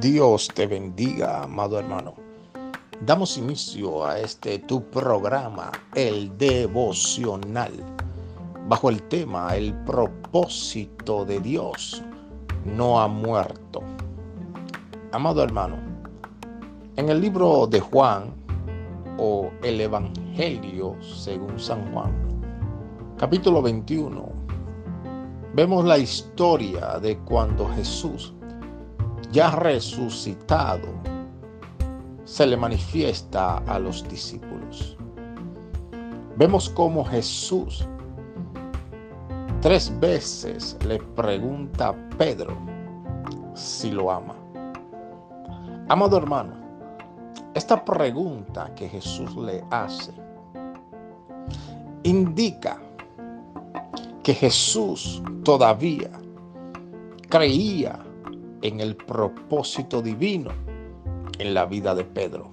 Dios te bendiga, amado hermano. Damos inicio a este tu programa, el devocional, bajo el tema El propósito de Dios no ha muerto. Amado hermano, en el libro de Juan o el Evangelio según San Juan, capítulo 21, vemos la historia de cuando Jesús ya resucitado, se le manifiesta a los discípulos. Vemos cómo Jesús tres veces le pregunta a Pedro si lo ama. Amado hermano, esta pregunta que Jesús le hace indica que Jesús todavía creía en el propósito divino en la vida de Pedro.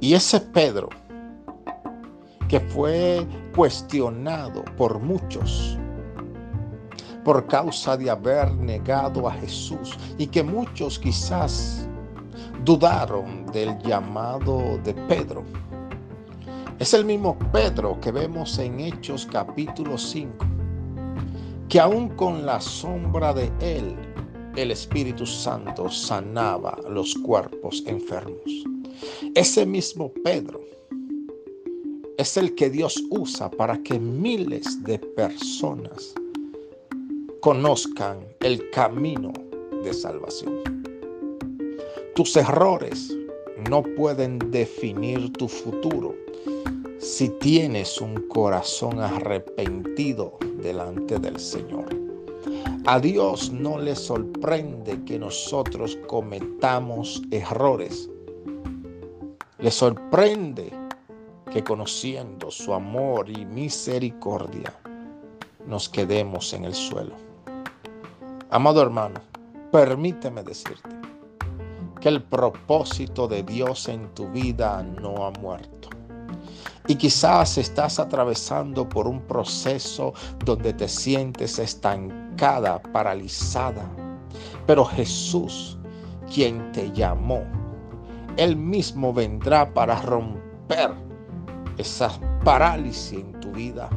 Y ese Pedro, que fue cuestionado por muchos por causa de haber negado a Jesús y que muchos quizás dudaron del llamado de Pedro. Es el mismo Pedro que vemos en Hechos capítulo 5, que aún con la sombra de él el Espíritu Santo sanaba los cuerpos enfermos. Ese mismo Pedro es el que Dios usa para que miles de personas conozcan el camino de salvación. Tus errores no pueden definir tu futuro si tienes un corazón arrepentido delante del Señor. A Dios no le sorprende que nosotros cometamos errores. Le sorprende que conociendo su amor y misericordia nos quedemos en el suelo. Amado hermano, permíteme decirte que el propósito de Dios en tu vida no ha muerto. Y quizás estás atravesando por un proceso donde te sientes paralizada. Pero Jesús, quien te llamó, Él mismo vendrá para romper esa parálisis en tu vida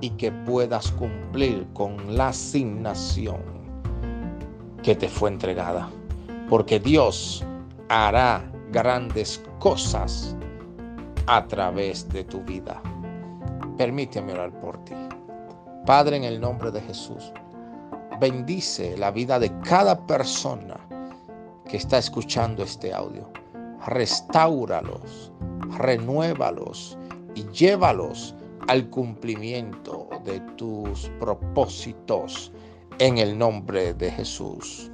y que puedas cumplir con la asignación que te fue entregada. Porque Dios hará grandes cosas a través de tu vida. Permíteme orar por ti. Padre, en el nombre de Jesús, bendice la vida de cada persona que está escuchando este audio. Restáuralos, renuévalos y llévalos al cumplimiento de tus propósitos en el nombre de Jesús.